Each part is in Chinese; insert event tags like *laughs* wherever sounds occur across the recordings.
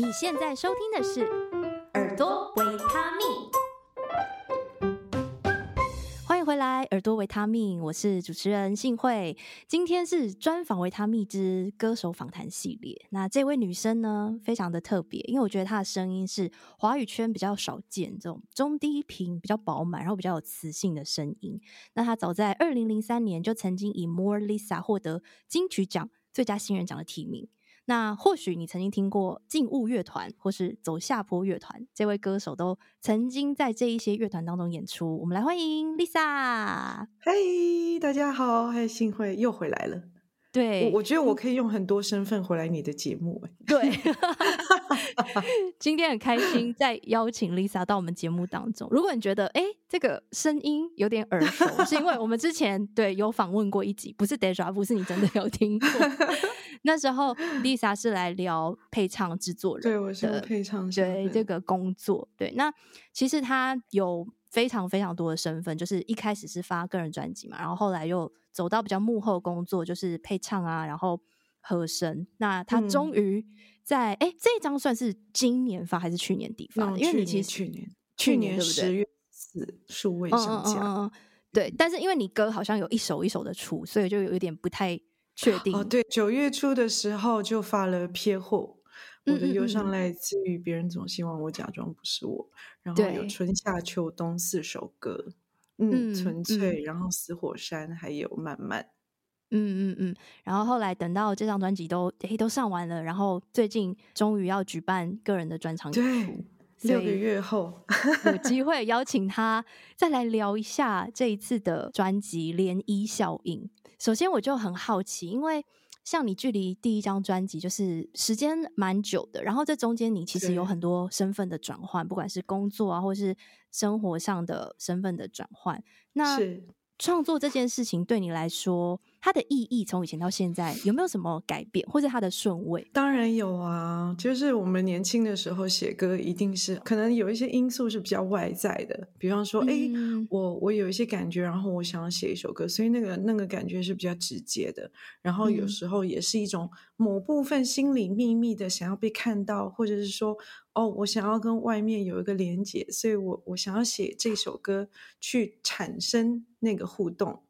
你现在收听的是《耳朵维他命》，欢迎回来，《耳朵维他命》，我是主持人幸慧。今天是专访维他命之歌手访谈系列。那这位女生呢，非常的特别，因为我觉得她的声音是华语圈比较少见，这种中低频、比较饱满，然后比较有磁性的声音。那她早在二零零三年就曾经以《More Lisa》获得金曲奖最佳新人奖的提名。那或许你曾经听过静物乐团或是走下坡乐团，这位歌手都曾经在这一些乐团当中演出。我们来欢迎 Lisa。嘿，大家好，嘿，幸会又回来了。对，我我觉得我可以用很多身份回来你的节目。对 *laughs* *laughs* 今天很开心再邀请 Lisa 到我们节目当中。如果你觉得哎，这个声音有点耳熟，是因为我们之前对有访问过一集，不是 Deja，不是你真的有听过。*laughs* 那时候 Lisa 是来聊配唱制作人，对，我是配唱，对这个工作，对。那其实他有非常非常多的身份，就是一开始是发个人专辑嘛，然后后来又走到比较幕后工作，就是配唱啊，然后和声。那他终于在哎、嗯，这一张算是今年发还是去年底发的？嗯、因为你其实去年去年十月四数位上架、嗯嗯嗯，对。但是因为你歌好像有一首一首的出，所以就有一点不太。确定哦，对，九月初的时候就发了《撇货》，我的忧伤来自于别人总希望我假装不是我，然后有春夏秋冬四首歌，嗯，纯粹，然后死火山，还有慢慢，嗯嗯嗯，然后后来等到这张专辑都嘿都上完了，然后最近终于要举办个人的专场演出，对，六个月后有机 *laughs* 会邀请他再来聊一下这一次的专辑《涟漪效应》。首先我就很好奇，因为像你距离第一张专辑就是时间蛮久的，然后在中间你其实有很多身份的转换，不管是工作啊，或是生活上的身份的转换。那创作这件事情对你来说，它的意义从以前到现在有没有什么改变，或者它的顺位？当然有啊，就是我们年轻的时候写歌，一定是可能有一些因素是比较外在的，比方说，哎、嗯，我我有一些感觉，然后我想要写一首歌，所以那个那个感觉是比较直接的。然后有时候也是一种某部分心里秘密的想要被看到，或者是说，哦，我想要跟外面有一个连接，所以我我想要写这首歌去产生那个互动，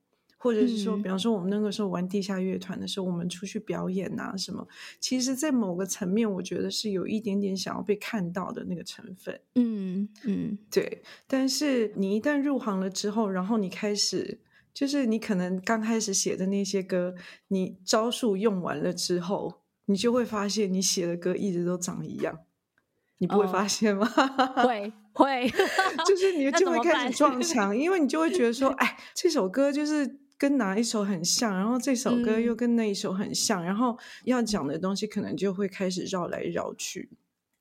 或者是说，比方说我们那个时候玩地下乐团的时候，我们出去表演啊什么，其实，在某个层面，我觉得是有一点点想要被看到的那个成分。嗯嗯，对。但是你一旦入行了之后，然后你开始，就是你可能刚开始写的那些歌，你招数用完了之后，你就会发现你写的歌一直都长一样。你不会发现吗？哦、会会，*laughs* 就是你就会开始撞墙，因为你就会觉得说，哎，这首歌就是跟哪一首很像，然后这首歌又跟那一首很像，嗯、然后要讲的东西可能就会开始绕来绕去，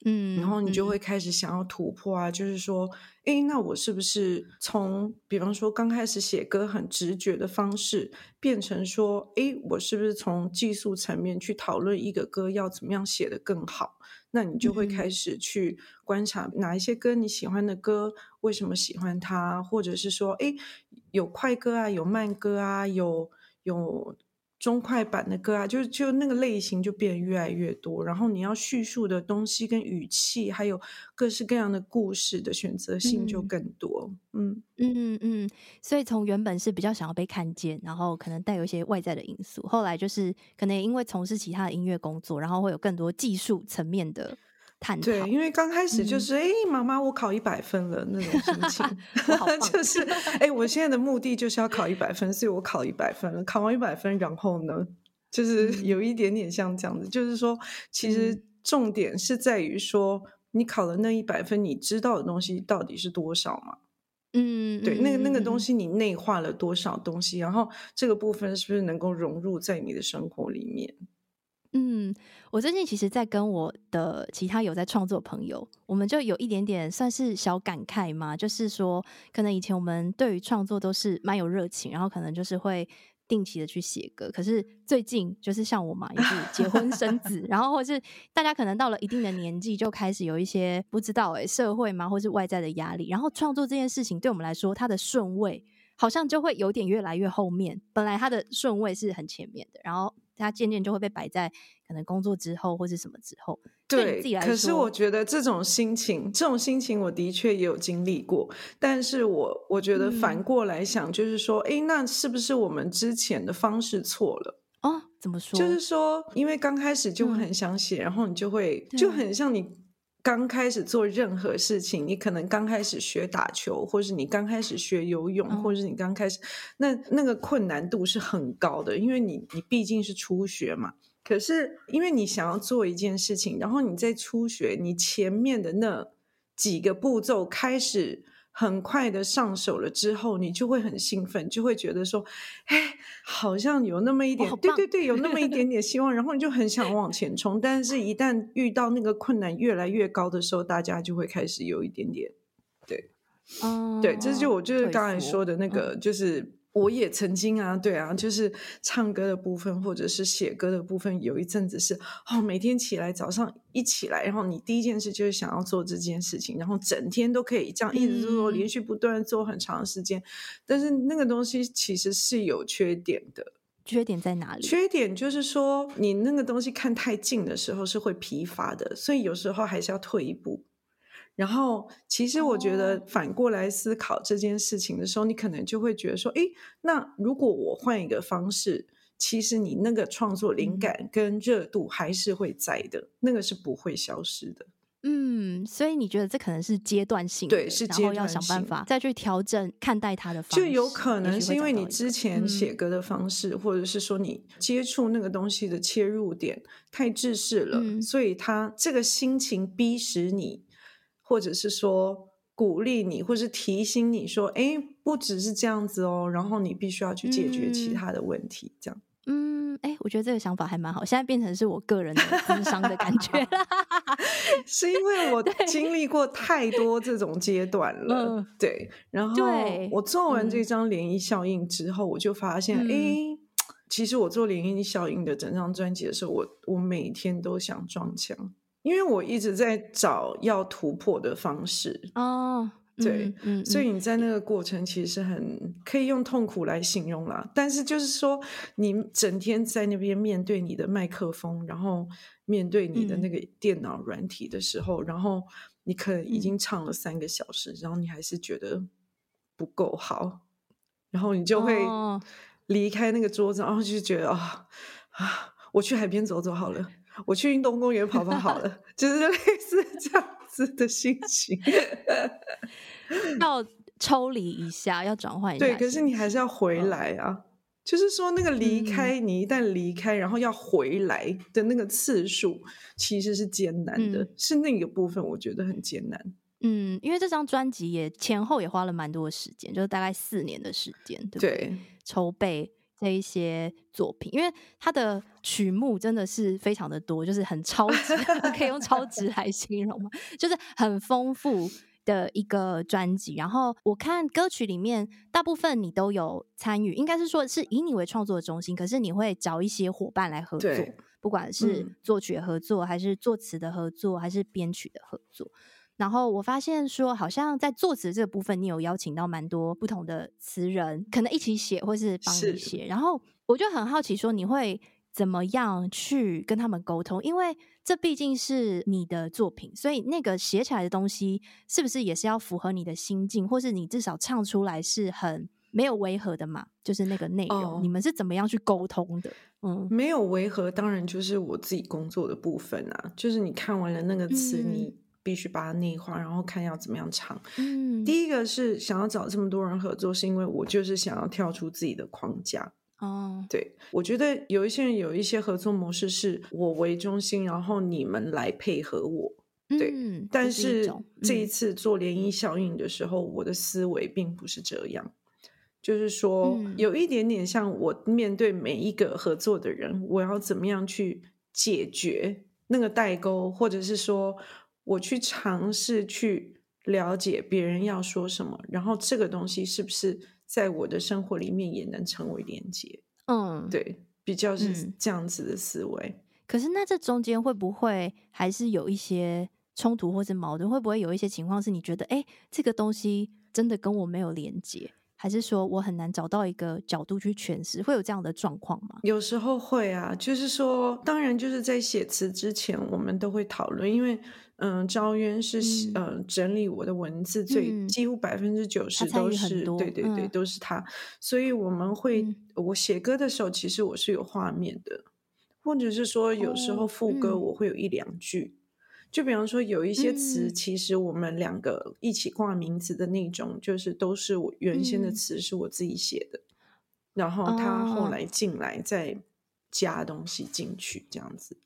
嗯，然后你就会。开始想要突破啊，嗯、就是说，哎，那我是不是从，比方说刚开始写歌很直觉的方式，变成说，哎，我是不是从技术层面去讨论一个歌要怎么样写得更好？那你就会开始去观察哪一些歌你喜欢的歌，为什么喜欢它，或者是说，诶，有快歌啊，有慢歌啊，有有中快板的歌啊，就就那个类型就变得越来越多。然后你要叙述的东西跟语气，还有各式各样的故事的选择性就更多。嗯嗯嗯嗯，所以从原本是比较想要被看见，然后可能带有一些外在的因素，后来就是可能因为从事其他的音乐工作，然后会有更多技术层面的探讨。对，因为刚开始就是哎，妈妈，我考一百分了那种心情 *laughs* *laughs* 就是哎，我现在的目的就是要考一百分，所以我考一百分了。考完一百分，然后呢，就是有一点点像这样子，就是说，其实重点是在于说，你考了那一百分，你知道的东西到底是多少嘛？嗯，对，那个那个东西你内化了多少东西，然后这个部分是不是能够融入在你的生活里面？嗯，我最近其实，在跟我的其他有在创作朋友，我们就有一点点算是小感慨嘛，就是说，可能以前我们对于创作都是蛮有热情，然后可能就是会。定期的去写歌，可是最近就是像我嘛，也是结婚 *laughs* 生子，然后或是大家可能到了一定的年纪，就开始有一些不知道诶、欸，社会嘛，或是外在的压力，然后创作这件事情对我们来说，它的顺位好像就会有点越来越后面。本来它的顺位是很前面的，然后它渐渐就会被摆在可能工作之后或是什么之后。对，对可是我觉得这种心情，这种心情我的确也有经历过。但是我我觉得反过来想，就是说，哎、嗯，那是不是我们之前的方式错了？哦，怎么说？就是说，因为刚开始就很想写，嗯、然后你就会就很像你刚开始做任何事情，你可能刚开始学打球，或是你刚开始学游泳，嗯、或者是你刚开始，那那个困难度是很高的，因为你你毕竟是初学嘛。可是，因为你想要做一件事情，然后你在初学，你前面的那几个步骤开始很快的上手了之后，你就会很兴奋，就会觉得说，哎，好像有那么一点，对对对，有那么一点点希望，然后你就很想往 *laughs* 前冲。但是，一旦遇到那个困难越来越高的时候，大家就会开始有一点点，对，嗯，对，这就我就是刚才说的那个，就是。我也曾经啊，对啊，就是唱歌的部分或者是写歌的部分，有一阵子是哦，每天起来早上一起来，然后你第一件事就是想要做这件事情，然后整天都可以这样一直做，连续不断做很长时间。但是那个东西其实是有缺点的，缺点在哪里？缺点就是说你那个东西看太近的时候是会疲乏的，所以有时候还是要退一步。然后，其实我觉得反过来思考这件事情的时候，哦、你可能就会觉得说，诶，那如果我换一个方式，其实你那个创作灵感跟热度还是会在的，嗯、那个是不会消失的。嗯，所以你觉得这可能是阶段性的，对，是阶段性，然后要想办法再去调整看待它的方式。就有可能是因为你之前写歌的方式，嗯、或者是说你接触那个东西的切入点太制式了，嗯、所以他这个心情逼使你。或者是说鼓励你，或是提醒你说：“哎，不只是这样子哦，然后你必须要去解决其他的问题。”这样，嗯，哎，我觉得这个想法还蛮好。现在变成是我个人的咨商的感觉了，*laughs* 是因为我经历过太多这种阶段了。对，对，然后我做完这张涟漪效应之后，我就发现，哎、嗯，其实我做涟漪效应的整张专辑的时候，我我每天都想撞墙。因为我一直在找要突破的方式哦，对，嗯，嗯，所以你在那个过程其实很可以用痛苦来形容啦。但是就是说，你整天在那边面对你的麦克风，然后面对你的那个电脑软体的时候，嗯，然后你可能已经唱了三个小时，然后你还是觉得不够好，然后你就会离开那个桌子，然后就觉得啊啊，我去海边走走好了。我去运动公园跑跑好了，*laughs* 就是类似这样子的心情，*laughs* 要抽离一下，要转换一下。对，可是你还是要回来啊。哦、就是说，那个离开，嗯、你一旦离开，然后要回来的那个次数，其实是艰难的，嗯、是那个部分，我觉得很艰难。嗯，因为这张专辑也前后也花了蛮多的时间，就是大概四年的时间，对不对？对，筹备。这一些作品，因为它的曲目真的是非常的多，就是很超值，*laughs* 可以用超值来形容吗？就是很丰富的一个专辑。然后我看歌曲里面，大部分你都有参与，应该是说是以你为创作的中心，可是你会找一些伙伴来合作，不管是作曲的合作，还是作词的合作，还是编曲的合作。然后我发现说，好像在作词这个部分，你有邀请到蛮多不同的词人，可能一起写，或是帮你写。然后我就很好奇，说你会怎么样去跟他们沟通？因为这毕竟是你的作品，所以那个写起来的东西，是不是也是要符合你的心境，或是你至少唱出来是很没有违和的嘛？就是那个内容，哦、你们是怎么样去沟通的？嗯，没有违和，当然就是我自己工作的部分啊。就是你看完了那个词，嗯、你。必须把它内化，然后看要怎么样唱。嗯，第一个是想要找这么多人合作，是因为我就是想要跳出自己的框架。哦，对，我觉得有一些人有一些合作模式是我为中心，然后你们来配合我。对，嗯，但是这，一次做涟漪效应的时候，嗯，我的思维并不是这样，就是说，嗯，有一点点像我面对每一个合作的人，我要怎么样去解决那个代沟，或者是说。我去尝试去了解别人要说什么，然后这个东西是不是在我的生活里面也能成为连接？嗯，对，比较是这样子的思维。嗯，可是那这中间会不会还是有一些冲突或者矛盾？会不会有一些情况是你觉得，哎，这个东西真的跟我没有连接？还是说我很难找到一个角度去诠释？会有这样的状况吗？有时候会啊，就是说，当然就是在写词之前，我们都会讨论，因为嗯，昭渊是嗯、呃、整理我的文字最、嗯、几乎百分之九十都是对对对，都是他，所以我们会、嗯、我写歌的时候，其实我是有画面的，或者是说有时候副歌我会有一两句。就比方说，有一些词，其实我们两个一起挂名字的那种，嗯、就是都是我原先的词是我自己写的，嗯、然后他后来进来再加东西进去这样子。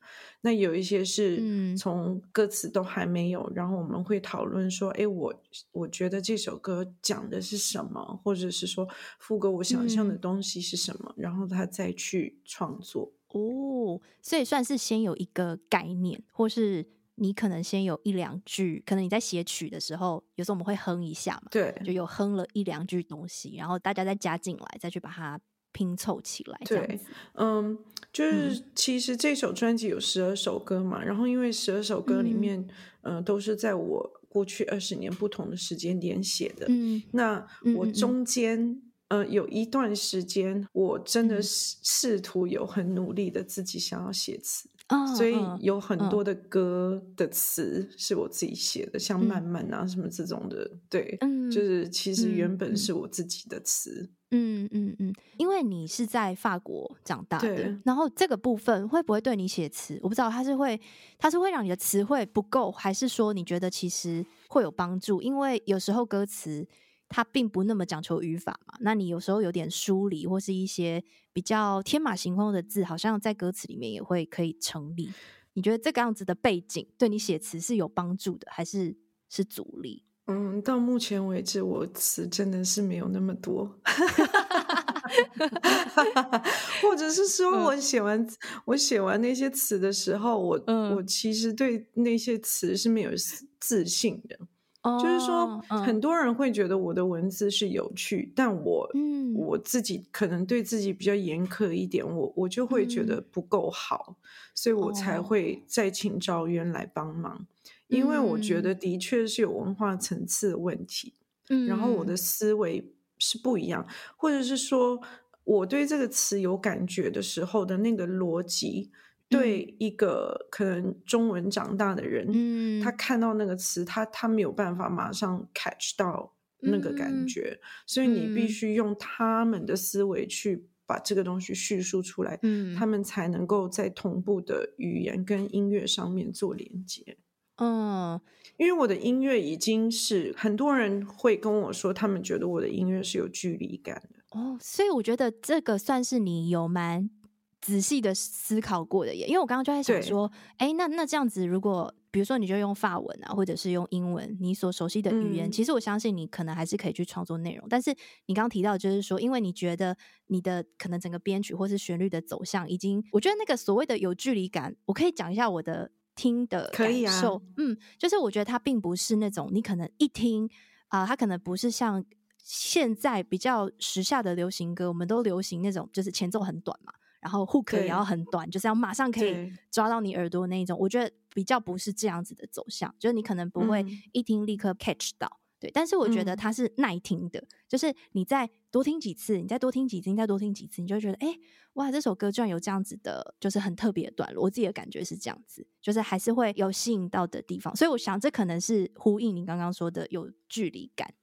那有一些是从歌词都还没有，然后我们会讨论说，哎，我我觉得这首歌讲的是什么，或者是说副歌我想象的东西是什么，嗯、然后他再去创作。哦，所以算是先有一个概念，或是。你可能先有一两句，可能你在写曲的时候，有时候我们会哼一下嘛，对，就有哼了一两句东西，然后大家再加进来，再去把它拼凑起来。对，嗯，就是其实这首专辑有十二首歌嘛，嗯、然后因为十二首歌里面，嗯、呃，都是在我过去二十年不同的时间点写的，嗯，那我中间。嗯有一段时间，我真的试试图有很努力的自己想要写词，嗯、所以有很多的歌的词是我自己写的，嗯、像慢慢啊什么这种的，对，嗯、就是其实原本是我自己的词。嗯嗯嗯，因为你是在法国长大的，对然后这个部分会不会对你写词，我不知道，它是会，它是会让你的词汇不够，还是说你觉得其实会有帮助？因为有时候歌词。它并不那么讲求语法嘛，那你有时候有点疏离或是一些比较天马行空的字，好像在歌词里面也会可以成立。你觉得这个样子的背景对你写词是有帮助的，还是是阻力？嗯，到目前为止，我词真的是没有那么多，*laughs* 或者是说我写完、嗯、我写完那些词的时候，我、嗯、我其实对那些词是没有自信的。就是说，很多人会觉得我的文字是有趣，但我，我自己可能对自己比较严苛一点，我我就会觉得不够好，所以我才会再请赵渊来帮忙，因为我觉得的确是有文化层次的问题，然后我的思维是不一样，或者是说我对这个词有感觉的时候的那个逻辑。对一个可能中文长大的人，嗯、他看到那个词，他他没有办法马上 catch 到那个感觉，嗯、所以你必须用他们的思维去把这个东西叙述出来，嗯、他们才能够在同步的语言跟音乐上面做连接。嗯，因为我的音乐已经是很多人会跟我说，他们觉得我的音乐是有距离感的。哦，所以我觉得这个算是你有蛮。仔细的思考过的耶，因为我刚刚就在想说，哎对，那那这样子，如果比如说你就用法文啊，或者是用英文，你所熟悉的语言，嗯、其实我相信你可能还是可以去创作内容。但是你刚刚提到，就是说，因为你觉得你的可能整个编曲或是旋律的走向，已经，我觉得那个所谓的有距离感，我可以讲一下我的听的感受。可以啊、嗯，就是我觉得它并不是那种你可能一听啊、呃，它可能不是像现在比较时下的流行歌，我们都流行那种就是前奏很短嘛。然后 hook 也要很短，就是要马上可以抓到你耳朵那一种。我觉得比较不是这样子的走向，就是你可能不会一听立刻 catch 到，嗯、对。但是我觉得它是耐听的，嗯、就是你再多听几次，你再多听几次，你再多听几次，你就会觉得，哎，哇，这首歌居然有这样子的，就是很特别的段落。我自己的感觉是这样子，就是还是会有吸引到的地方。所以我想，这可能是呼应你刚刚说的有距离感。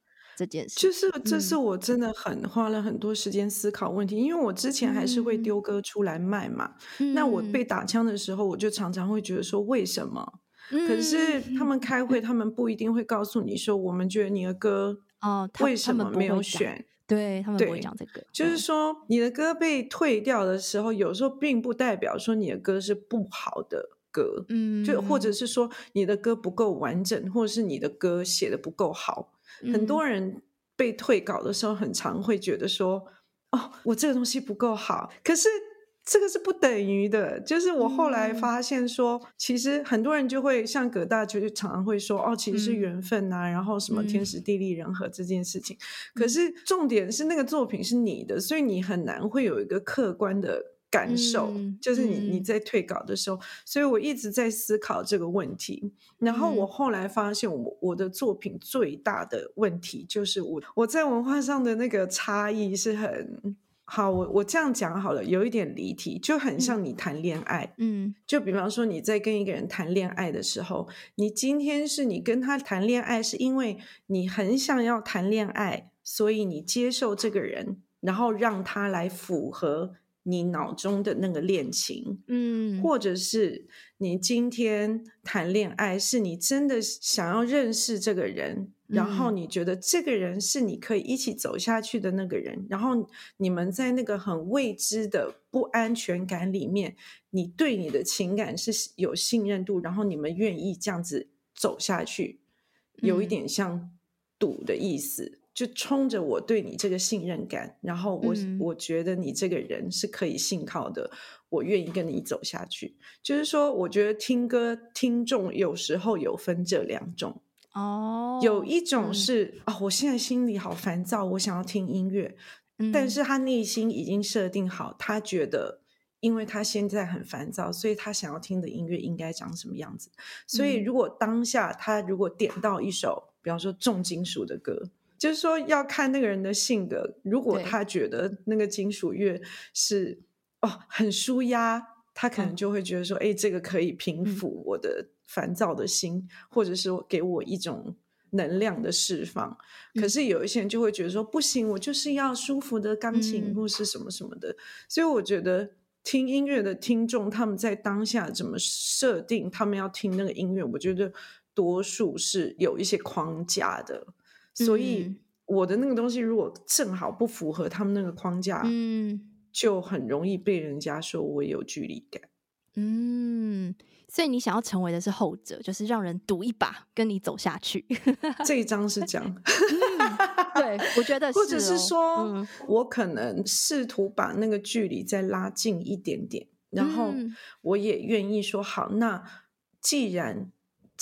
这件事就是，这是我真的很花了很多时间思考问题，嗯、因为我之前还是会丢歌出来卖嘛。嗯、那我被打枪的时候，我就常常会觉得说，为什么？嗯、可是他们开会，他们不一定会告诉你说，我们觉得你的歌哦，为什么没有选？哦、对他们不会讲这个，就是说你的歌被退掉的时候，有时候并不代表说你的歌是不好的歌，嗯，就或者是说你的歌不够完整，或者是你的歌写的不够好。很多人被退稿的时候，很常会觉得说：“哦，我这个东西不够好。”可是这个是不等于的。就是我后来发现说，其实很多人就会像葛大，就常常会说：“哦，其实是缘分呐，然后什么天时地利人和这件事情。”可是重点是那个作品是你的，所以你很难会有一个客观的感受，嗯、就是你你在退稿的时候，嗯、所以我一直在思考这个问题。然后我后来发现我，我我的作品最大的问题就是我我在文化上的那个差异是很好。我我这样讲好了，有一点离题，就很像你谈恋爱，嗯，就比方说你在跟一个人谈恋爱的时候，你今天是你跟他谈恋爱，是因为你很想要谈恋爱，所以你接受这个人，然后让他来符合。你脑中的那个恋情，嗯，或者是你今天谈恋爱，是你真的想要认识这个人，嗯，然后你觉得这个人是你可以一起走下去的那个人，然后你们在那个很未知的不安全感里面，你对你的情感是有信任度，然后你们愿意这样子走下去，有一点像赌的意思。嗯就冲着我对你这个信任感，然后我、嗯、我觉得你这个人是可以信靠的，我愿意跟你走下去。就是说，我觉得听歌听众有时候有分这两种哦，有一种是啊、嗯哦，我现在心里好烦躁，我想要听音乐，嗯、但是他内心已经设定好，他觉得因为他现在很烦躁，所以他想要听的音乐应该长什么样子。所以如果当下他如果点到一首，比方说重金属的歌。就是说，要看那个人的性格。如果他觉得那个金属乐是哦很舒压，他可能就会觉得说，哎、嗯，这个可以平抚我的烦躁的心，嗯、或者是给我一种能量的释放。可是有一些人就会觉得说，不行，我就是要舒服的钢琴或是什么什么的。嗯、所以我觉得听音乐的听众，他们在当下怎么设定他们要听那个音乐，我觉得多数是有一些框架的。所以我的那个东西如果正好不符合他们那个框架，嗯，就很容易被人家说我有距离感。嗯，所以你想要成为的是后者，就是让人赌一把跟你走下去。*laughs* 这一张是这样，嗯、对，我觉得是、哦，或者是说、嗯、我可能试图把那个距离再拉近一点点，然后我也愿意说好，那既然。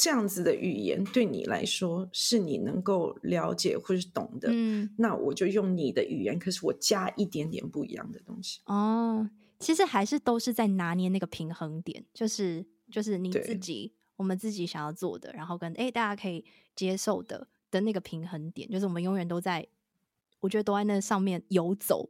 这样子的语言对你来说是你能够了解或是懂的，嗯，那我就用你的语言，可是我加一点点不一样的东西。哦，其实还是都是在拿捏那个平衡点，就是就是你自己，我们自己想要做的，然后跟诶大家可以接受的的那个平衡点，就是我们永远都在，我觉得都在那上面游走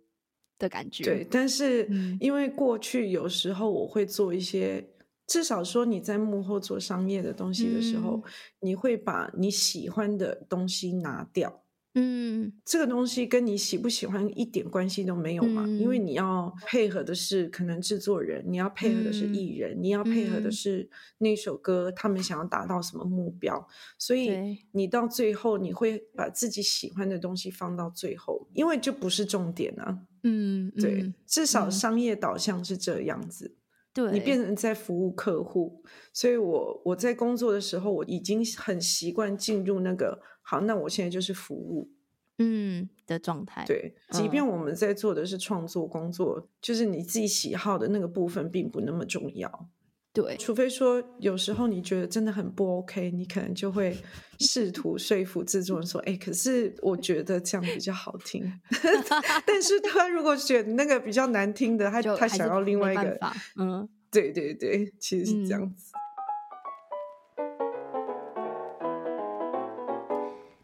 的感觉。对，但是因为过去有时候我会做一些。至少说你在幕后做商业的东西的时候，嗯，你会把你喜欢的东西拿掉。嗯，这个东西跟你喜不喜欢一点关系都没有嘛，嗯，因为你要配合的是可能制作人，你要配合的是艺人，嗯，你要配合的是那首歌，他们想要达到什么目标，所以你到最后你会把自己喜欢的东西放到最后，因为就不是重点啊。嗯，对，至少商业导向是这样子。对，你变成在服务客户，所以我我在工作的时候，我已经很习惯进入那个好，那我现在就是服务，嗯的状态。对，即便我们在做的是创作工作，嗯，就是你自己喜好的那个部分并不那么重要。对，除非说有时候你觉得真的很不 OK，你可能就会试图说服制作人说：“哎，可是我觉得这样比较好听。*laughs* ” *laughs* 但是他如果选那个比较难听的，他他想要另外一个，嗯，对对对，其实是这样子。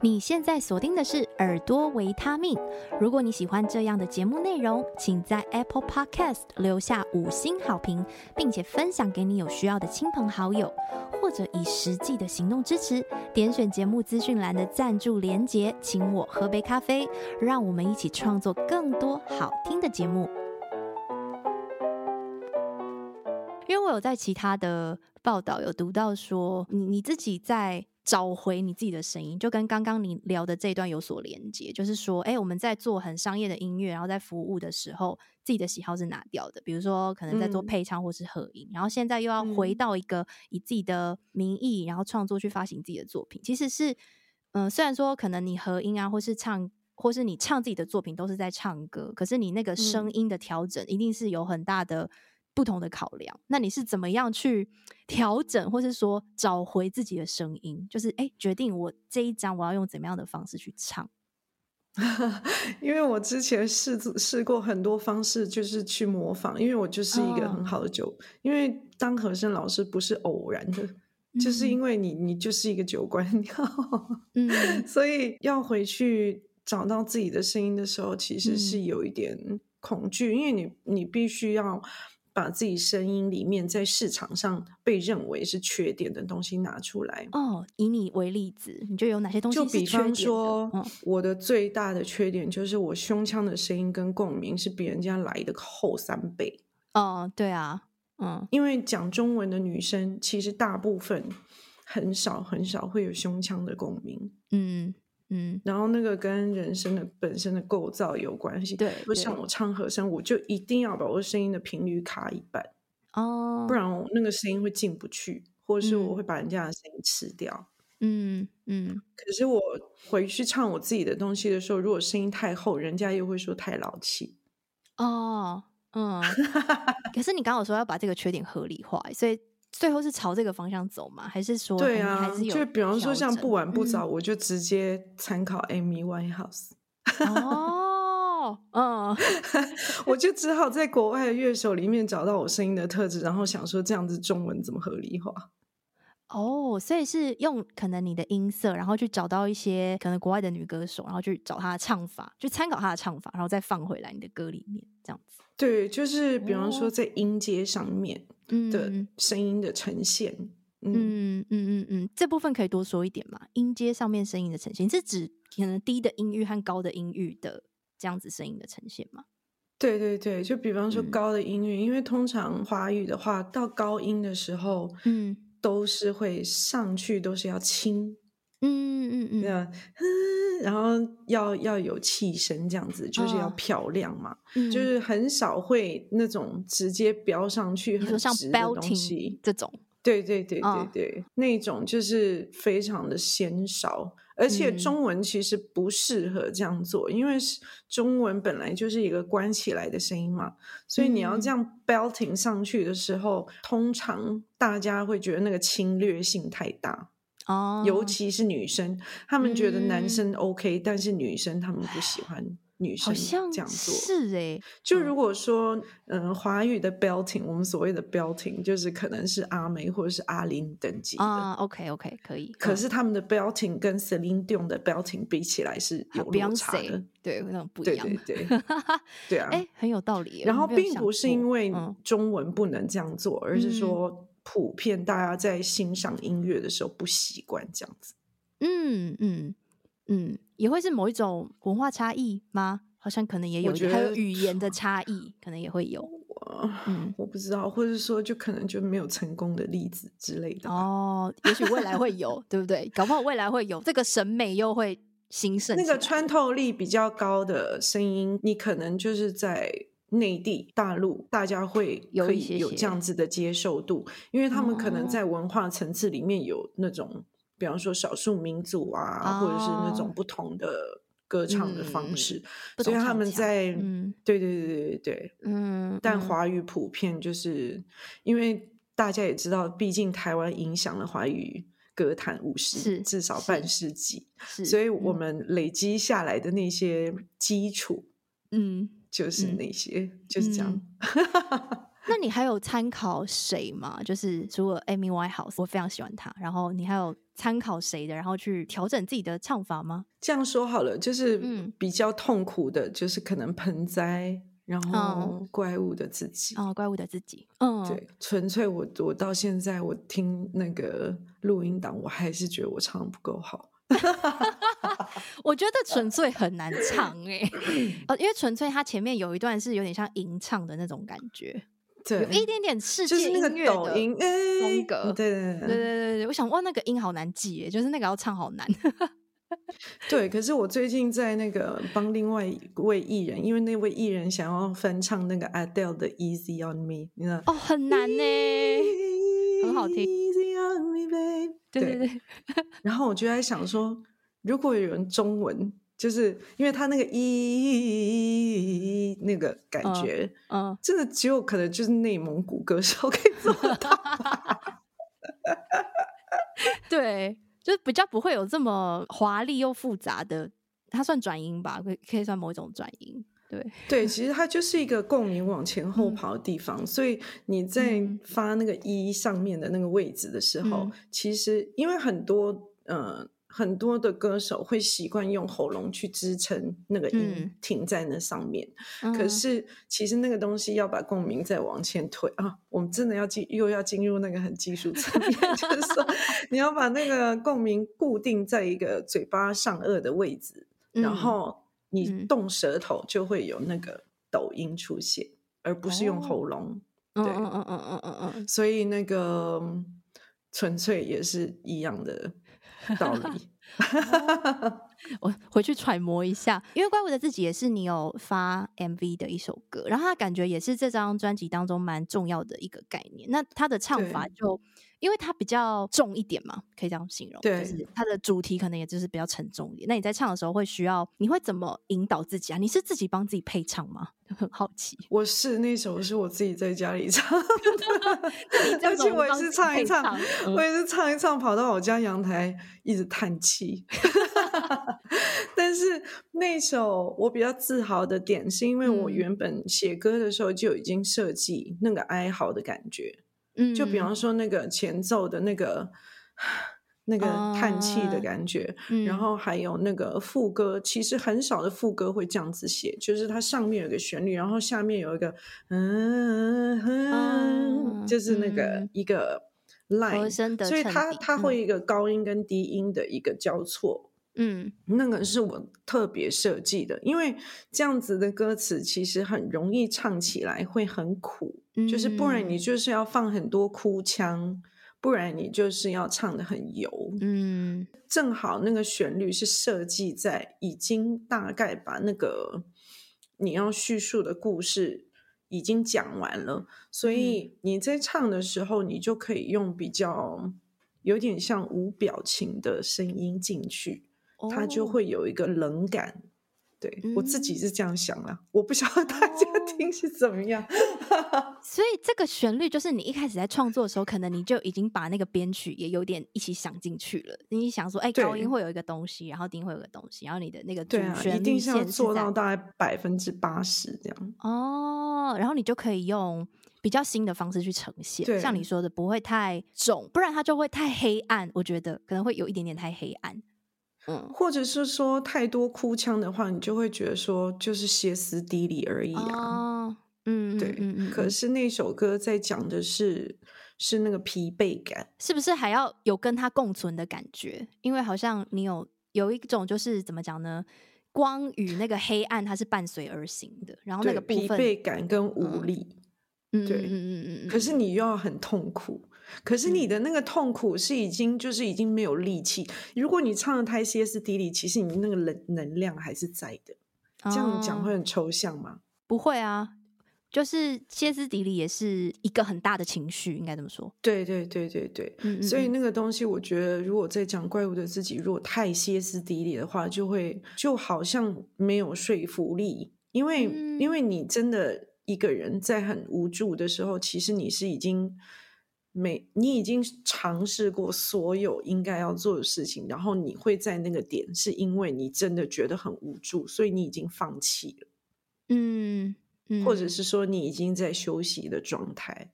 你现在锁定的是耳朵维他命。如果你喜欢这样的节目内容，请在 Apple Podcast 留下五星好评，并且分享给你有需要的亲朋好友，或者以实际的行动支持。点选节目资讯栏的赞助连结，请我喝杯咖啡，让我们一起创作更多好听的节目。因为我有在其他的报道有读到说，你你自己在。找回你自己的声音，就跟刚刚你聊的这一段有所连接。就是说，哎，我们在做很商业的音乐，然后在服务的时候，自己的喜好是拿掉的。比如说，可能在做配唱或是合音，嗯，然后现在又要回到一个以自己的名义，然后创作去发行自己的作品。其实是，嗯，呃，虽然说可能你合音啊，或是唱，或是你唱自己的作品，都是在唱歌，可是你那个声音的调整，一定是有很大的。不同的考量，那你是怎么样去调整，或是说找回自己的声音？就是哎，决定我这一张我要用怎么样的方式去唱？*laughs* 因为我之前试试过很多方式，就是去模仿。因为我就是一个很好的酒，oh. 因为当和声老师不是偶然的，嗯、就是因为你你就是一个酒官，嗯，所以要回去找到自己的声音的时候，其实是有一点恐惧，嗯、因为你你必须要。把自己声音里面在市场上被认为是缺点的东西拿出来。哦，以你为例子，你觉得有哪些东西？就比方说，嗯、我的最大的缺点就是我胸腔的声音跟共鸣是比人家来的厚三倍。哦，对啊，嗯，因为讲中文的女生其实大部分很少很少会有胸腔的共鸣。嗯。嗯，然后那个跟人声的本身的构造有关系。对，不像我唱和声，我就一定要把我的声音的频率卡一半哦，不然我那个声音会进不去，或者是我会把人家的声音吃掉。嗯嗯。可是我回去唱我自己的东西的时候，如果声音太厚，人家又会说太老气。哦，嗯。可是你刚刚有说要把这个缺点合理化，所以。最后是朝这个方向走吗？还是说对啊？还是有就比方说像不晚不早，嗯、我就直接参考 Amy Winehouse。哦，嗯，*laughs* 我就只好在国外的乐手里面找到我声音的特质，然后想说这样子中文怎么合理化？哦，所以是用可能你的音色，然后去找到一些可能国外的女歌手，然后去找她的唱法，去参考她的唱法，然后再放回来你的歌里面，这样子。对，就是比方说在音阶上面。的声音的呈现，嗯嗯嗯嗯嗯，这部分可以多说一点吗？音阶上面声音的呈现，是指可能低的音域和高的音域的这样子声音的呈现吗？对对对，就比方说高的音域，嗯、因为通常华语的话，到高音的时候，嗯，都是会上去，都是要轻。嗯嗯嗯，对啊，然后要要有气声，这样子就是要。漂亮嘛，哦、就是很少会那种直接飙上去很直的东西，这种，对对对对对，哦、那种就是非常的鲜少，而且中文其实不适合这样做，嗯、因为中文本来就是一个关起来的声音嘛，所以你要这样 belting 上去的时候，嗯、通常大家会觉得那个侵略性太大。哦，尤其是女生，他们觉得男生 OK，、嗯、但是女生他们不喜欢女生这样做。是哎、欸，就如果说，嗯，华、呃、语的 belting，我们所谓的 belting，就是可能是阿妹或者是阿玲等级的。啊，OK OK，可以。可是他们的 belting 跟 Celine Dion 的 belting 比起来是有落差的，对，那种不一样。对对对，对啊，哎，很有道理。然后并不是因为中文不能这样做，嗯、而是说。普遍大家在欣赏音乐的时候不习惯这样子，嗯嗯嗯，也会是某一种文化差异吗？好像可能也有，还有语言的差异，可能也会有。嗯，我不知道，或者说就可能就没有成功的例子之类的。哦，也许未来会有，对不对？搞不好未来会有这个审美又会兴盛。那个穿透力比较高的声音，你可能就是在。内地、大陆，大家会可以有这样子的接受度，因为他们可能在文化层次里面有那种，哦、比方说少数民族啊，哦、或者是那种不同的歌唱的方式，嗯、所以他们在，嗯、对对对对对，嗯，但华语普遍就是因为大家也知道，毕竟台湾影响了华语歌坛五十，至少半世纪，所以我们累积下来的那些基础，嗯。就是那些，嗯、就是这样。嗯、*laughs* 那你还有参考谁吗？就是除了 Amy Winehouse，我非常喜欢她。然后你还有参考谁的？然后去调整自己的唱法吗？这样说好了，就是比较痛苦的，就是可能盆栽，然后怪物的自己。哦，怪物的自己。嗯，对，纯粹我我到现在我听那个录音档，我还是觉得我唱的不够好。*laughs* 我觉得纯粹很难唱哎、欸，呃，*laughs* 因为纯粹它前面有一段是有点像吟唱的那种感觉，对，有一点点世界音乐的风格，对对对对对对，我想哇，那个音好难记哎，就是那个要唱好难。对，可是我最近在那个帮另外一位艺人，因为那位艺人想要翻唱那个 Adele 的 Easy on Me，你知道？哦，很难呢，很好听。对对对，然后我就在想说，如果有人中文，就是因为他那个一那个感觉，嗯，嗯真的只有可能就是内蒙古歌手可以做到。*laughs* 对，就比较不会有这么华丽又复杂的它算转音吧，可以可以算某一种转音。对。对，其实它就是一个共鸣往前后跑的地方，嗯、所以你在发那个一上面的那个位置的时候，嗯、其实因为很多呃很多的歌手会习惯用喉咙去支撑那个音停在那上面，嗯、可是其实那个东西要把共鸣再往前推啊，我们真的要进又要进入那个很技术层面，*laughs* 就是说你要把那个共鸣固定在一个嘴巴上颚的位置，嗯、然后。你动舌头就会有那个抖音出现，嗯、而不是用喉咙。哦、对，嗯嗯嗯嗯嗯嗯，所以那个纯粹也是一样的道理。*laughs* 我回去揣摩一下，因为怪物的自己也是你有发 MV 的一首歌，然后他感觉也是这张专辑当中蛮重要的一个概念。那他的唱法就。因为它比较重一点嘛，可以这样形容。对，就是它的主题可能也就是比较沉重一点。那你在唱的时候会需要，你会怎么引导自己啊？你是自己帮自己配唱吗？*laughs* 很好奇。我是那首是我自己在家里唱，*laughs* 而且我也是唱一唱，我也是唱一唱，跑到我家阳台一直叹气。*laughs* 但是那首我比较自豪的点，是因为我原本写歌的时候就已经设计那个哀嚎的感觉。嗯，就比方说那个前奏的那个那个叹气的感觉，然后还有那个副歌，其实很少的副歌会这样子写，就是它上面有个旋律，然后下面有一个嗯，嗯啊、就是那个一个 line，所以它它会一个高音跟低音的一个交错。嗯，那个是我特别设计的，因为这样子的歌词其实很容易唱起来会很苦，嗯、就是不然你就是要放很多哭腔，不然你就是要唱的很油。嗯，正好那个旋律是设计在已经大概把那个你要叙述的故事已经讲完了，所以你在唱的时候，你就可以用比较有点像无表情的声音进去。他就会有一个冷感，对、嗯、我自己是这样想啦，我不晓得大家 *laughs* 听是怎么样。哦、*laughs* 所以这个旋律就是你一开始在创作的时候，可能你就已经把那个编曲也有点一起想进去了。你想说，哎、欸，高音会有一个东西，然后低音会有个东西，然后你的那个主旋律线、啊、一定是要做到大概百分之八十这样。哦，然后你就可以用比较新的方式去呈现，像你说的不会太重，不然它就会太黑暗。我觉得可能会有一点点太黑暗。嗯，或者是说太多哭腔的话，你就会觉得说就是歇斯底里而已啊。哦、嗯，对。嗯嗯、可是那首歌在讲的是是那个疲惫感，是不是还要有跟他共存的感觉？因为好像你有有一种就是怎么讲呢？光与那个黑暗它是伴随而行的，然后那个疲惫感跟无力，嗯、对，嗯嗯嗯嗯。可是你又要很痛苦。可是你的那个痛苦是已经就是已经没有力气。如果你唱的太歇斯底里，其实你那个能能量还是在的。这样讲会很抽象吗？不会啊，就是歇斯底里也是一个很大的情绪，应该这么说。对对对对对，嗯嗯嗯，所以那个东西，我觉得如果在讲怪物的自己，如果太歇斯底里的话，就会就好像没有说服力，因为、嗯、因为你真的一个人在很无助的时候，其实你是已经。每你已经尝试过所有应该要做的事情，然后你会在那个点，是因为你真的觉得很无助，所以你已经放弃了，嗯，嗯，或者是说你已经在休息的状态，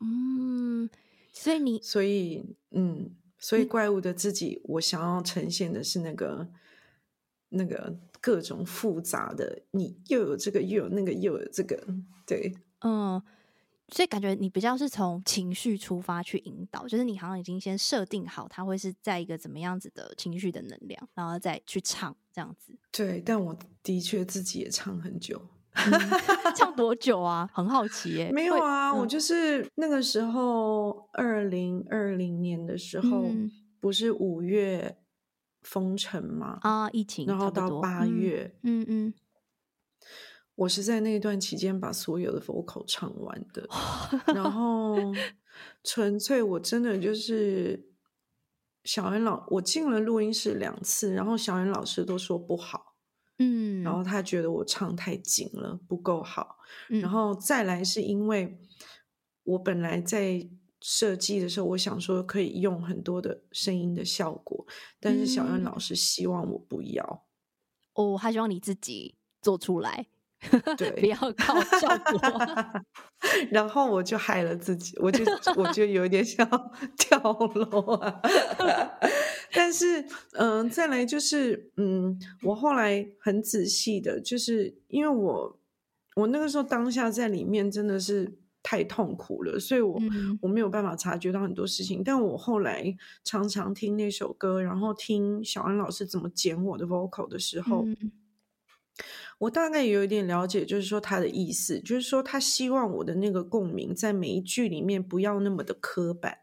嗯，所以你，所以，嗯，所以怪物的自己，我想要呈现的是那个那个各种复杂的，你又有这个，又有那个，又有这个，对，嗯。所以感觉你比较是从情绪出发去引导，就是你好像已经先设定好它会是在一个怎么样子的情绪的能量，然后再去唱这样子。对，但我的确自己也唱很久，嗯、唱多久啊？很好奇耶。没有啊，嗯、我就是那个时候二零二零年的时候，嗯、不是五月封城嘛？啊，疫情，然后到八月，嗯嗯。嗯我是在那段期间把所有的 vocal 唱完的，*laughs* 然后纯粹我真的就是小恩老，我进了录音室两次，然后小恩老师都说不好，嗯，然后他觉得我唱太紧了，不够好，嗯，然。后再来是因为我本来在设计的时候，我想说可以用很多的声音的效果，但是小恩老师希望我不要。哦，他希望你自己做出来，*laughs* 对，不要靠效果。*laughs* 然后我就害了自己，我就我就有点想 *laughs* 跳楼啊。但是，嗯、呃，再来就是，嗯，我后来很仔细的，就是因为我我那个时候当下在里面真的是太痛苦了，所以我、嗯、我没有办法察觉到很多事情。但我后来常常听那首歌，然后听小安老师怎么剪我的 vocal 的时候。嗯我大概有一点了解，就是说他的意思，就是说他希望我的那个共鸣在每一句里面不要那么的刻板。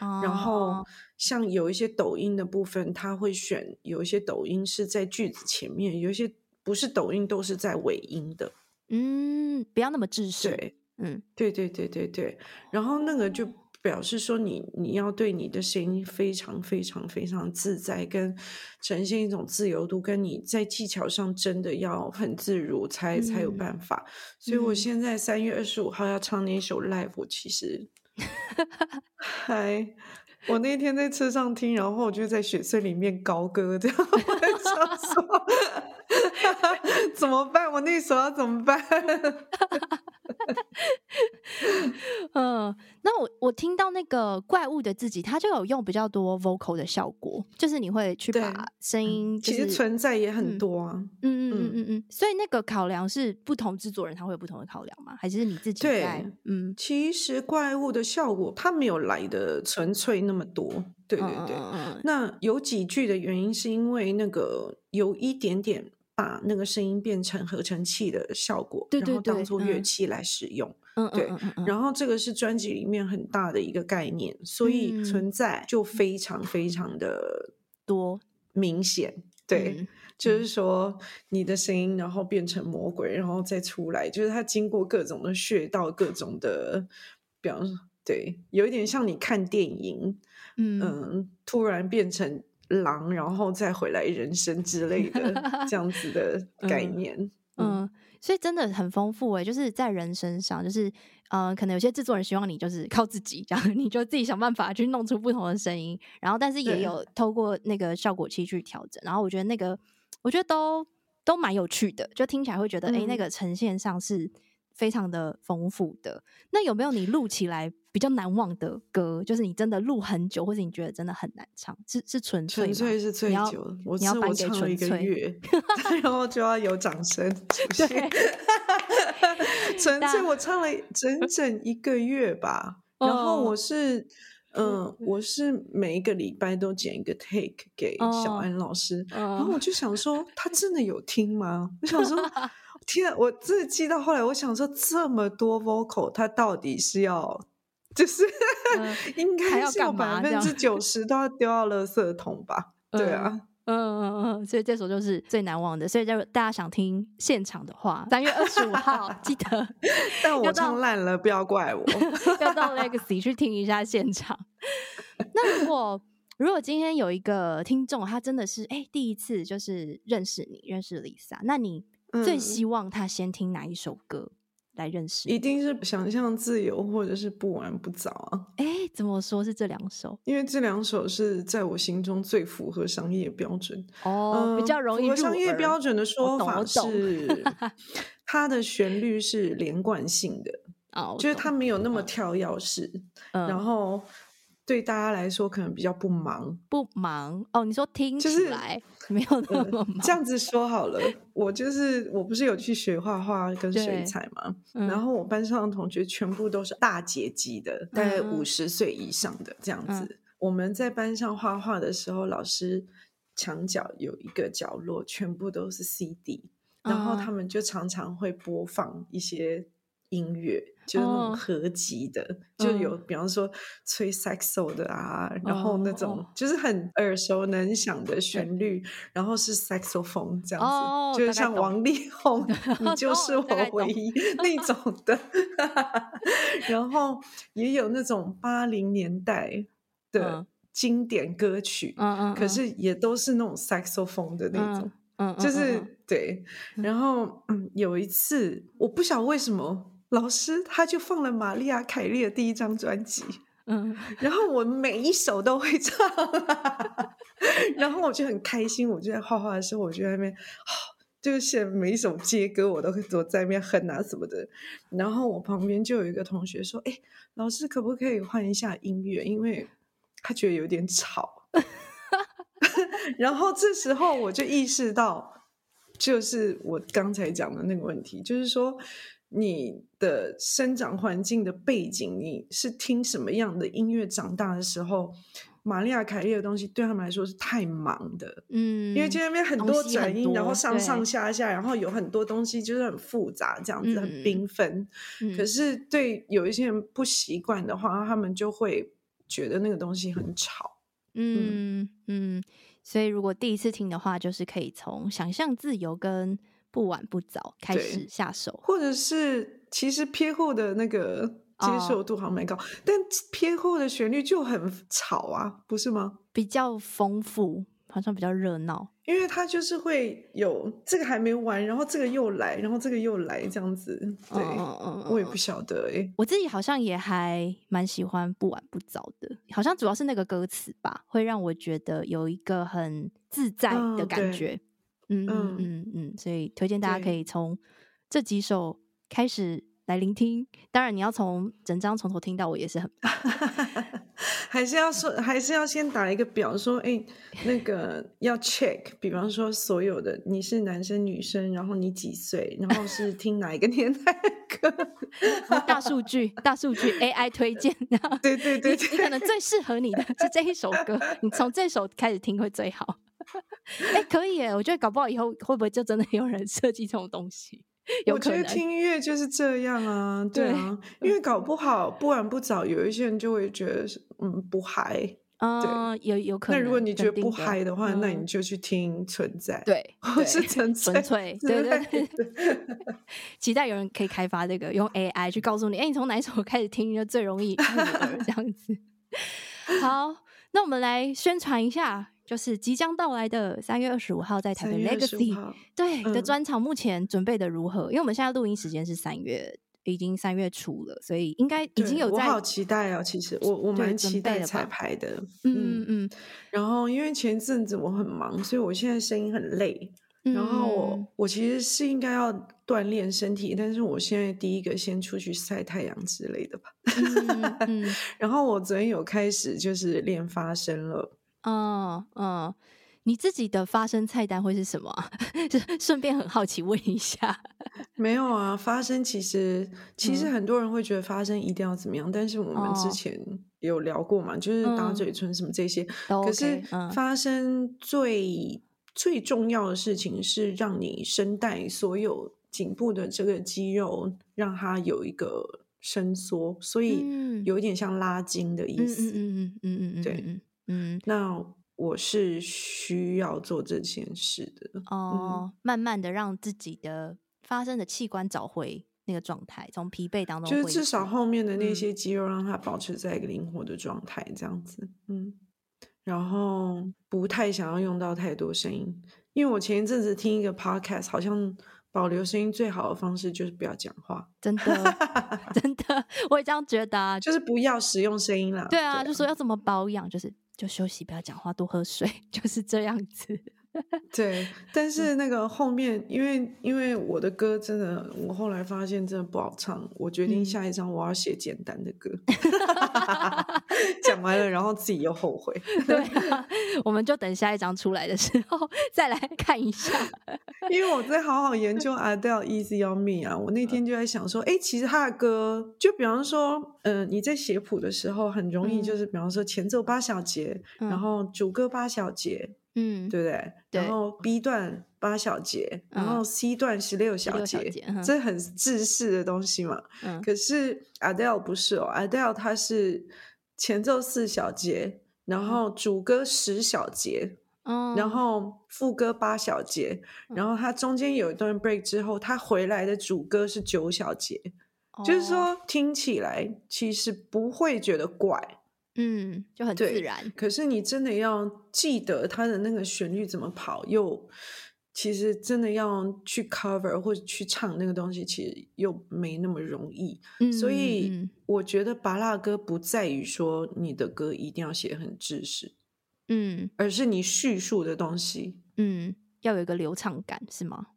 哦、然后像有一些抖音的部分，他会选有一些抖音是在句子前面，有一些不是抖音都是在尾音的。嗯，不要那么制式。对，嗯，对对对对对。然后那个就。表示说你你要对你的声音非常非常非常自在，跟呈现一种自由度，跟你在技巧上真的要很自如才，才才有办法。嗯、所以我现在三月二十五号要唱那一首 live，我其实 *laughs* 还我那天在车上听，然后我就在雪隧里面高歌，这样 *laughs* *laughs* 怎么办？我那时候要怎么办？*laughs* 嗯，那我我听到那个怪物的自己，他就有用比较多 vocal 的效果，就是你会去把声音、就是，其实存在也很多啊。嗯嗯嗯嗯嗯，所以那个考量是不同制作人他会有不同的考量吗？还是你自己在？对，嗯，其实怪物的效果它没有来的纯粹那么多。对对对，嗯嗯嗯，那有几句的原因是因为那个有一点点。把那个声音变成合成器的效果，对对对，然后当做乐器来使用。嗯，对。然后这个是专辑里面很大的一个概念，嗯，所以存在就非常非常的多明显。对，嗯，就是说你的声音，然后变成魔鬼，然后再出来，就是它经过各种的穴道，各种的，比方说，对，有一点像你看电影，嗯，嗯突然变成。狼，然后再回来人生之类的这样子的 *laughs* 概念，嗯，嗯，所以真的很丰富诶，就是在人身上，就是嗯、呃，可能有些制作人希望你就是靠自己，然后你就自己想办法去弄出不同的声音，然后但是也有透过那个效果器去调整，然后我觉得那个我觉得都都蛮有趣的，就听起来会觉得哎、嗯，那个呈现上是。非常的丰富的，那有没有你录起来比较难忘的歌？就是你真的录很久，或者你觉得真的很难唱，是是纯粹纯粹是最久的。我要我唱了一个月 *laughs* *laughs* 然后就要有掌声出 *laughs* 现。对，纯粹我唱了整整一个月吧。然后我是嗯、呃，我是每一个礼拜都剪一个 take 给小安老师，然后我就想说，他真的有听吗？我想说。天，我自己记到后来，我想说这么多 vocal，他到底是要，就是、嗯、应该是有百分之 *laughs* 九十都要丢到垃圾桶吧？对啊，嗯嗯嗯，所以这首就是最难忘的。所以就大家想听现场的话，三月二十五号记得。*laughs* 但我唱烂了，不要怪我。*laughs* 要到 Legacy 去听一下现场。那如果如果今天有一个听众，他真的是哎、欸、第一次就是认识你，认识 Lisa，那你？最希望他先听哪一首歌来认识？一定是想象自由，或者是不晚不早啊！哎，怎么说是这两首？因为这两首是在我心中最符合商业标准哦、呃，比较容易。符合商业标准的说法是，*laughs* 它的旋律是连贯性的哦，就是它没有那么跳跃式，嗯、然后。对大家来说可能比较不忙，不忙哦。你说听起来 *laughs* 没有那么这样子说好了。我就是我不是有去学画画跟水彩嘛、嗯，然后我班上的同学全部都是大姐级的，大概五十岁以上的这样子、嗯。我们在班上画画的时候，老师墙角有一个角落，全部都是 CD，、嗯、然后他们就常常会播放一些音乐。就是那种合集的，哦、就有、嗯、比方说吹 saxo 的啊、哦，然后那种就是很耳熟能详的旋律，然后是 saxophone 这样子，哦、就是像王力。宏，*laughs* 你就是我唯一。那种的。*laughs* 然后也有那种八零年代的经典歌曲，嗯、可是也都是那种 saxophone 的那种，嗯、就是、嗯、对。然后、嗯、有一次，我不晓得为什么。老师他就放了玛利亚凯莉的第一张专辑，嗯，*laughs* 然后我每一首都会唱，*laughs* 然后我就很开心。我就在画画的时候，我就在那边，就是每一首接歌我都会躲在那边哼啊什么的。然后我旁边就有一个同学说：“哎，老师可不可以换一下音乐？因为他觉得有点吵。*laughs* ”然后这时候我就意识到。就是我刚才讲的那个问题，就是说你的生长环境的背景，你是听什么样的音乐长大的时候，玛丽亚凯莉的东西对他们来说是太忙的，嗯，因为这边很多转音，然后上上下下，然后有很多东西就是很复杂，这样子很缤纷。嗯，可是对有一些人不习惯的话，他们就会觉得那个东西很吵，嗯。嗯。嗯。所以，如果第一次听的话，就是可以从想象自由跟不晚不早开始下手，或者是其实偏后的那个接受度好像蛮高，哦、但偏后的旋律就很吵啊，不是吗？比较丰富。好像比较热闹，因为它就是会有这个还没完，然后这个又来，然后这个又来这样子。对，我也不晓得哎。我自己好像也还蛮喜欢不晚不早的，好像主要是那个歌词吧，会让我觉得有一个很自在的感觉。嗯嗯嗯嗯，所以推荐大家可以从这几首开始来聆听。当然，你要从整张从头听到尾也是很。*laughs* *laughs* 还是要说，还是要先打一个表，说，哎，那个要 check，比方说所有的你是男生女生，然后你几岁，然后是听哪一个年代的歌，*laughs* 大数据，大数据 AI 推荐，对对对，你可能最适合你的是这一首歌，你从这首开始听会最好。*laughs* 哎，可以耶，我觉得搞不好以后会不会就真的有人设计这种东西？我觉得听音乐就是这样啊，对啊，对，因为搞不好不晚不早，有一些人就会觉得嗯不嗨，啊，有有可能。那如果你觉得不嗨的话，那你就去听存在，对，或是纯纯粹，对对对。*laughs* 期待有人可以开发这个，用 AI 去告诉你，哎，你从哪一首开始听就最容易 *laughs* 这样子。好，那我们来宣传一下。就是即将到来的三月二十五号，在台北 Legacy 对、嗯、的专场，目前准备的如何？因为我们现在录音时间是三月，已经三月初了，所以应该已经有在。我好期待哦！其实我我蛮期待彩排的。嗯嗯嗯。然后因为前阵子我很忙，所以我现在声音很累。嗯、然后我我其实是应该要锻炼身体，但是我现在第一个先出去晒太阳之类的吧。嗯嗯、*laughs* 然后我昨天有开始就是练发声了。嗯嗯，你自己的发声菜单会是什么 *laughs* 顺便很好奇问一下。*laughs* 没有啊，发声其实其实很多人会觉得发声一定要怎么样，嗯、但是我们之前有聊过嘛，哦、就是打嘴唇什么这些。嗯、可是发声最、嗯、最重要的事情是让你声带所有颈部的这个肌肉让它有一个伸缩，所以有一点像拉筋的意思。嗯嗯嗯嗯嗯嗯，对。嗯，那我是需要做这件事的哦，嗯、慢慢的让自己的发生的器官找回那个状态，从疲惫当中，就是至少后面的那些肌肉让它保持在一个灵活的状态，这样子，嗯，然后不太想要用到太多声音，因为我前一阵子听一个 podcast，好像保留声音最好的方式就是不要讲话，真的，*laughs* 真的，我也这样觉得啊，就是不要使用声音了，对啊，对啊，就说要怎么保养，就是。就休息，不要讲话，多喝水，*laughs* 就是这样子。*laughs* 对，但是那个后面，因为因为我的歌真的，我后来发现真的不好唱，我决定下一张我要写简单的歌。*laughs* 讲完了，然后自己又后悔。*laughs* 对啊，我们就等下一张出来的时候再来看一下。*laughs* 因为我在好好研究 Adele Easy on Me 啊，我那天就在想说，哎，其实他的歌，就比方说，嗯、呃，你在写谱的时候很容易就是，比方说前奏八小节，嗯、然后主歌八小节。嗯，对不对？对，然后 B 段八小节，嗯、然后 C 段十六小节，小节嗯、这很制式的东西嘛。嗯、可是 Adele 不是哦，Adele 它是前奏四小节，然后主歌十小节，嗯、然后副歌八小节，嗯、然后它中间有一段 break 之后，它回来的主歌是九小节，嗯、就是说听起来其实不会觉得怪。嗯，就很自然。可是你真的要记得它的那个旋律怎么跑，又其实真的要去 cover 或者去唱那个东西，其实又没那么容易。嗯，所以我觉得拔蜡歌不在于说你的歌一定要写很知识，嗯，而是你叙述的东西，嗯，要有一个流畅感，是吗？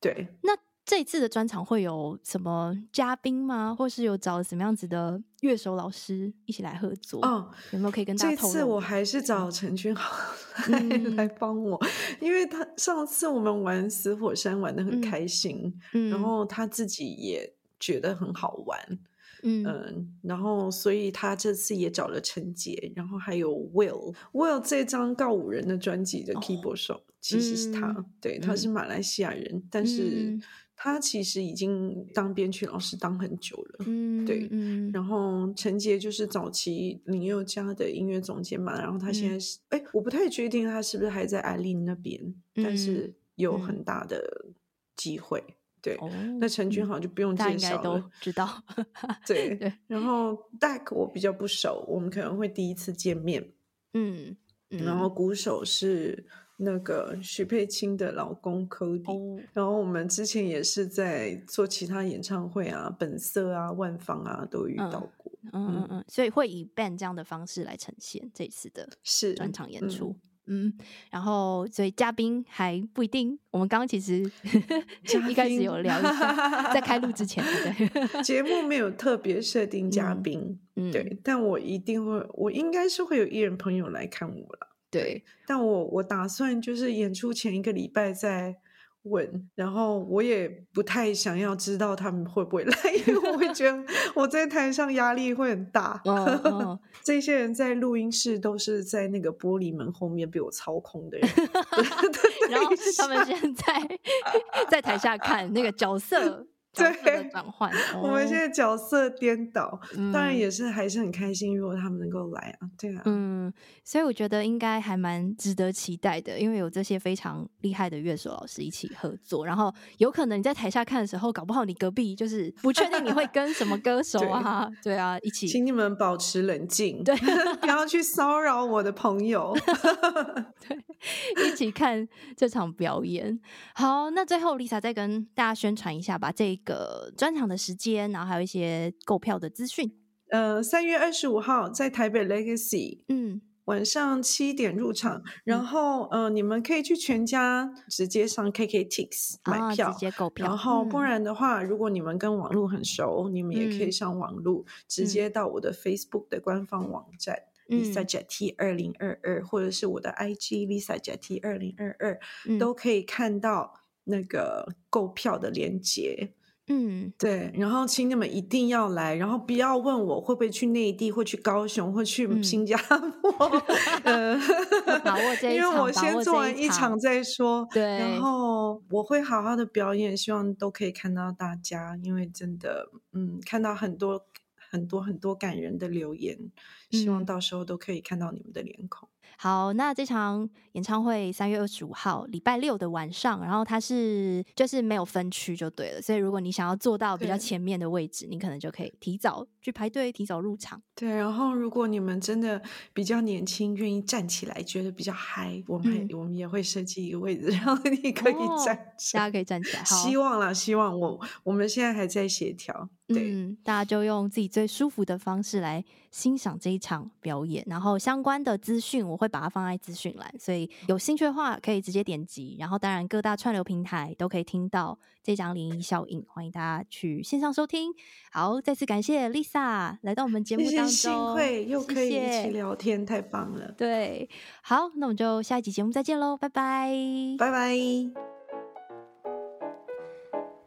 对，那。这一次的专场会有什么嘉宾吗？或是有找什么样子的乐手老师一起来合作？哦，有没有可以跟大家？这次我还是找陈君豪 *laughs* 来、嗯、来帮我，因为他上次我们玩死火山玩的很开心，嗯，然后他自己也觉得很好玩，嗯，嗯然后所以他这次也找了陈杰，然后还有 Will，Will 这张告五人的专辑的 keyboard 手、哦、其实是他，嗯、对，他是马来西亚人，嗯、但是。他其实已经当编曲老师当很久了，嗯，对，嗯，然后陈杰就是早期林宥嘉的音乐总监嘛，然后他现在是，哎、嗯，我不太确定他是不是还在艾琳那边，嗯、但是有很大的机会，嗯、对，哦、那陈君豪就不用介绍了，都知道，*laughs* 对对，然后 Dak 我比较不熟，我们可能会第一次见面，嗯，嗯然后鼓手是。那个许佩清的老公 Cody，、oh. 然后我们之前也是在做其他演唱会啊，本色啊、万芳啊都遇到过，嗯嗯嗯，嗯，所以会以 band 这样的方式来呈现这次的是专场演出，嗯，嗯，然后所以嘉宾还不一定，我们刚刚其实 *laughs* 一开始有聊一下，在开录之前，对，*laughs* 节目没有特别设定嘉宾，嗯，对，但我一定会，我应该是会有艺人朋友来看我了。对，但我我打算就是演出前一个礼拜再问，然后我也不太想要知道他们会不会 *laughs* 来，因为我会觉得我在台上压力会很大。哦哦、*laughs* 这些人在录音室都是在那个玻璃门后面被我操控的人，*laughs* 然后他们现在在台下看那个角色。对，转换，我们现在角色颠倒，嗯、当然也是还是很开心，如果他们能够来啊，对啊，嗯，所以我觉得应该还蛮值得期待的，因为有这些非常厉害的乐手老师一起合作，然后有可能你在台下看的时候，搞不好你隔壁就是不确定你会跟什么歌手啊，对，对啊，一起，请你们保持冷静，对，不要去骚扰我的朋友 *laughs* *laughs* 对，一起看这场表演。好，那最后 Lisa 再跟大家宣传一下吧，这一个专场的时间，然后还有一些购票的资讯。呃，三月二十五号在台北 Legacy，嗯，晚上七点入场。然后，嗯、呃，你们可以去全家直接上 KKTix 买票，哦、直接购票。然后，不然的话，嗯、如果你们跟网络很熟，你们也可以上网络，嗯、直接到我的 Facebook 的官方网站、嗯、Lisa Jackie 二零二二，或者是我的 IG Lisa Jackie 二零二二，都可以看到那个购票的链接。嗯，对，然后请你们一定要来，然后不要问我会不会去内地，或去高雄，或去新加坡。*laughs* 嗯，把握这一场，因为我先做完一场再说。对，然后我会好好的表演，希望都可以看到大家，因为真的，嗯，看到很多很多很多感人的留言，希望到时候都可以看到你们的脸孔。好，那这场演唱会三月二十五号礼拜六的晚上，然后它是就是没有分区就对了，所以如果你想要坐到比较前面的位置，你可能就可以提早去排队，提早入场。对，然后如果你们真的比较年轻，愿意站起来，觉得比较嗨，我们、嗯、我们也会设计一个位置，*laughs* 然后你可以站，哦、大家可以站起来。好希望啦，希望我我们现在还在协调，对、嗯，大家就用自己最舒服的方式来欣赏这一场表演，然后相关的资讯我会把它放在资讯栏，所以有兴趣的话可以直接点击。然后当然各大串流平台都可以听到这张涟漪效应，欢迎大家去线上收听。好，再次感谢 Lisa 来到我们节目当中，幸会又可以一起聊天，谢谢太棒了。对，好，那我们就下一集节目再见喽，拜拜，拜拜。